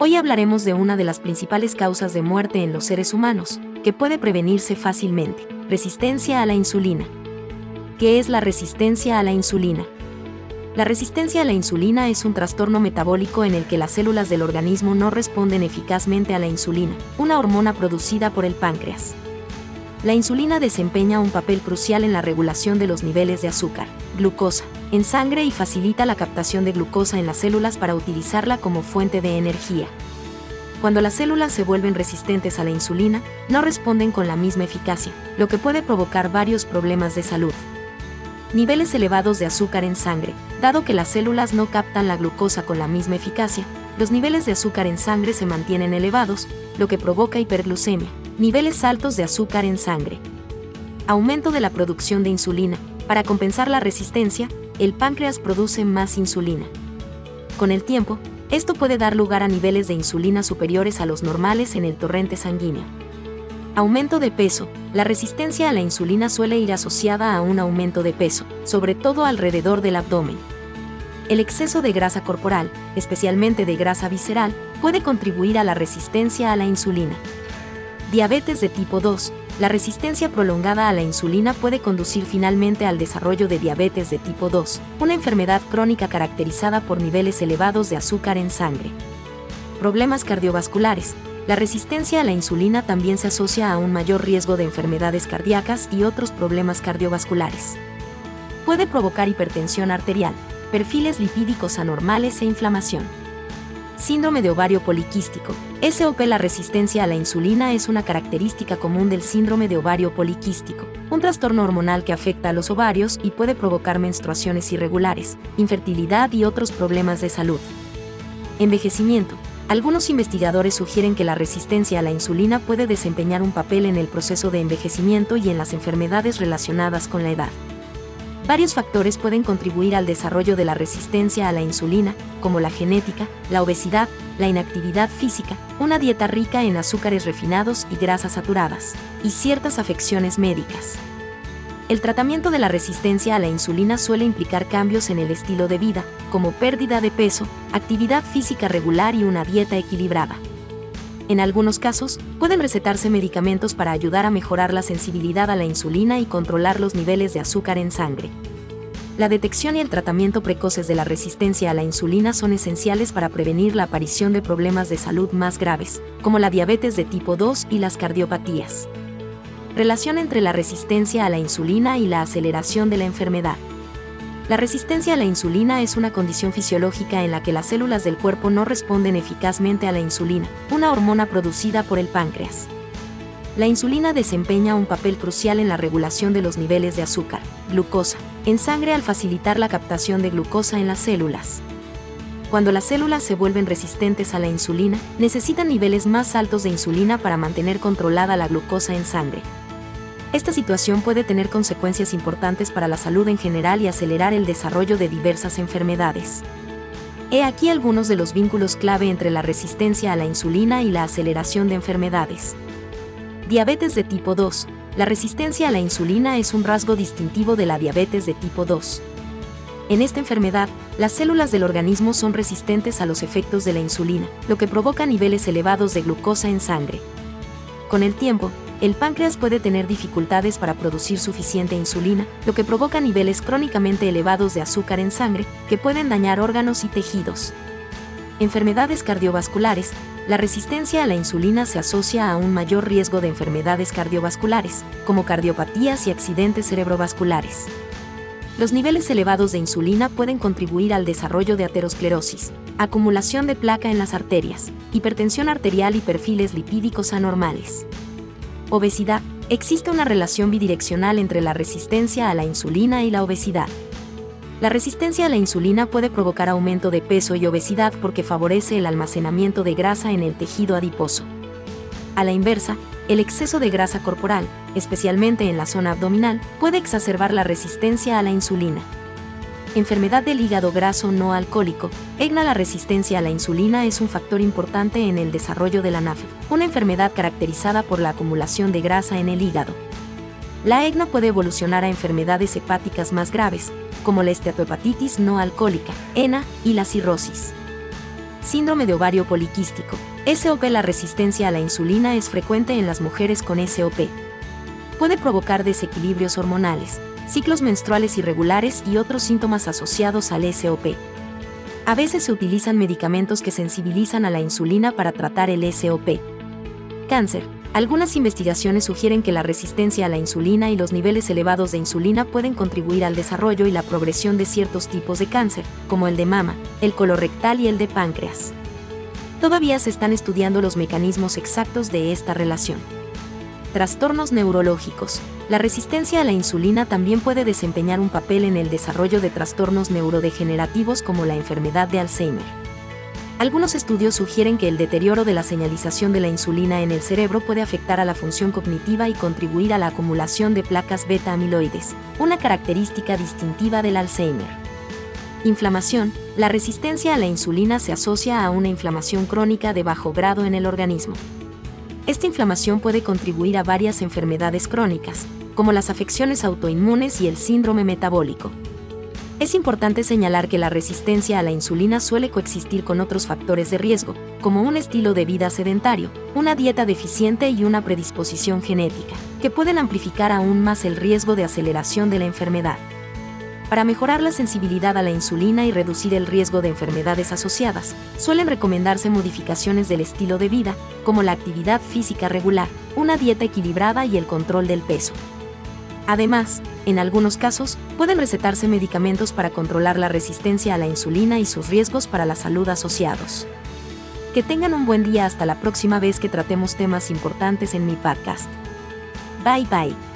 Hoy hablaremos de una de las principales causas de muerte en los seres humanos, que puede prevenirse fácilmente, resistencia a la insulina. ¿Qué es la resistencia a la insulina? La resistencia a la insulina es un trastorno metabólico en el que las células del organismo no responden eficazmente a la insulina, una hormona producida por el páncreas. La insulina desempeña un papel crucial en la regulación de los niveles de azúcar, glucosa, en sangre y facilita la captación de glucosa en las células para utilizarla como fuente de energía. Cuando las células se vuelven resistentes a la insulina, no responden con la misma eficacia, lo que puede provocar varios problemas de salud. Niveles elevados de azúcar en sangre. Dado que las células no captan la glucosa con la misma eficacia, los niveles de azúcar en sangre se mantienen elevados, lo que provoca hiperglucemia. Niveles altos de azúcar en sangre. Aumento de la producción de insulina. Para compensar la resistencia, el páncreas produce más insulina. Con el tiempo, esto puede dar lugar a niveles de insulina superiores a los normales en el torrente sanguíneo. Aumento de peso. La resistencia a la insulina suele ir asociada a un aumento de peso, sobre todo alrededor del abdomen. El exceso de grasa corporal, especialmente de grasa visceral, puede contribuir a la resistencia a la insulina. Diabetes de tipo 2. La resistencia prolongada a la insulina puede conducir finalmente al desarrollo de diabetes de tipo 2, una enfermedad crónica caracterizada por niveles elevados de azúcar en sangre. Problemas cardiovasculares. La resistencia a la insulina también se asocia a un mayor riesgo de enfermedades cardíacas y otros problemas cardiovasculares. Puede provocar hipertensión arterial, perfiles lipídicos anormales e inflamación. Síndrome de ovario poliquístico. SOP La resistencia a la insulina es una característica común del síndrome de ovario poliquístico, un trastorno hormonal que afecta a los ovarios y puede provocar menstruaciones irregulares, infertilidad y otros problemas de salud. Envejecimiento. Algunos investigadores sugieren que la resistencia a la insulina puede desempeñar un papel en el proceso de envejecimiento y en las enfermedades relacionadas con la edad. Varios factores pueden contribuir al desarrollo de la resistencia a la insulina, como la genética, la obesidad, la inactividad física, una dieta rica en azúcares refinados y grasas saturadas, y ciertas afecciones médicas. El tratamiento de la resistencia a la insulina suele implicar cambios en el estilo de vida, como pérdida de peso, actividad física regular y una dieta equilibrada. En algunos casos, pueden recetarse medicamentos para ayudar a mejorar la sensibilidad a la insulina y controlar los niveles de azúcar en sangre. La detección y el tratamiento precoces de la resistencia a la insulina son esenciales para prevenir la aparición de problemas de salud más graves, como la diabetes de tipo 2 y las cardiopatías. Relación entre la resistencia a la insulina y la aceleración de la enfermedad. La resistencia a la insulina es una condición fisiológica en la que las células del cuerpo no responden eficazmente a la insulina, una hormona producida por el páncreas. La insulina desempeña un papel crucial en la regulación de los niveles de azúcar, glucosa, en sangre al facilitar la captación de glucosa en las células. Cuando las células se vuelven resistentes a la insulina, necesitan niveles más altos de insulina para mantener controlada la glucosa en sangre, esta situación puede tener consecuencias importantes para la salud en general y acelerar el desarrollo de diversas enfermedades. He aquí algunos de los vínculos clave entre la resistencia a la insulina y la aceleración de enfermedades. Diabetes de tipo 2. La resistencia a la insulina es un rasgo distintivo de la diabetes de tipo 2. En esta enfermedad, las células del organismo son resistentes a los efectos de la insulina, lo que provoca niveles elevados de glucosa en sangre. Con el tiempo, el páncreas puede tener dificultades para producir suficiente insulina, lo que provoca niveles crónicamente elevados de azúcar en sangre, que pueden dañar órganos y tejidos. Enfermedades cardiovasculares. La resistencia a la insulina se asocia a un mayor riesgo de enfermedades cardiovasculares, como cardiopatías y accidentes cerebrovasculares. Los niveles elevados de insulina pueden contribuir al desarrollo de aterosclerosis, acumulación de placa en las arterias, hipertensión arterial y perfiles lipídicos anormales. Obesidad. Existe una relación bidireccional entre la resistencia a la insulina y la obesidad. La resistencia a la insulina puede provocar aumento de peso y obesidad porque favorece el almacenamiento de grasa en el tejido adiposo. A la inversa, el exceso de grasa corporal, especialmente en la zona abdominal, puede exacerbar la resistencia a la insulina enfermedad del hígado graso no alcohólico, EGNA la resistencia a la insulina es un factor importante en el desarrollo de la NAFE, una enfermedad caracterizada por la acumulación de grasa en el hígado. La EGNA puede evolucionar a enfermedades hepáticas más graves, como la esteatohepatitis no alcohólica, ENA, y la cirrosis. Síndrome de ovario poliquístico. SOP La resistencia a la insulina es frecuente en las mujeres con SOP. Puede provocar desequilibrios hormonales, ciclos menstruales irregulares y otros síntomas asociados al SOP. A veces se utilizan medicamentos que sensibilizan a la insulina para tratar el SOP. Cáncer. Algunas investigaciones sugieren que la resistencia a la insulina y los niveles elevados de insulina pueden contribuir al desarrollo y la progresión de ciertos tipos de cáncer, como el de mama, el colorectal y el de páncreas. Todavía se están estudiando los mecanismos exactos de esta relación. Trastornos neurológicos. La resistencia a la insulina también puede desempeñar un papel en el desarrollo de trastornos neurodegenerativos como la enfermedad de Alzheimer. Algunos estudios sugieren que el deterioro de la señalización de la insulina en el cerebro puede afectar a la función cognitiva y contribuir a la acumulación de placas beta-amiloides, una característica distintiva del Alzheimer. Inflamación. La resistencia a la insulina se asocia a una inflamación crónica de bajo grado en el organismo. Esta inflamación puede contribuir a varias enfermedades crónicas, como las afecciones autoinmunes y el síndrome metabólico. Es importante señalar que la resistencia a la insulina suele coexistir con otros factores de riesgo, como un estilo de vida sedentario, una dieta deficiente y una predisposición genética, que pueden amplificar aún más el riesgo de aceleración de la enfermedad. Para mejorar la sensibilidad a la insulina y reducir el riesgo de enfermedades asociadas, suelen recomendarse modificaciones del estilo de vida, como la actividad física regular, una dieta equilibrada y el control del peso. Además, en algunos casos, pueden recetarse medicamentos para controlar la resistencia a la insulina y sus riesgos para la salud asociados. Que tengan un buen día hasta la próxima vez que tratemos temas importantes en mi podcast. Bye bye.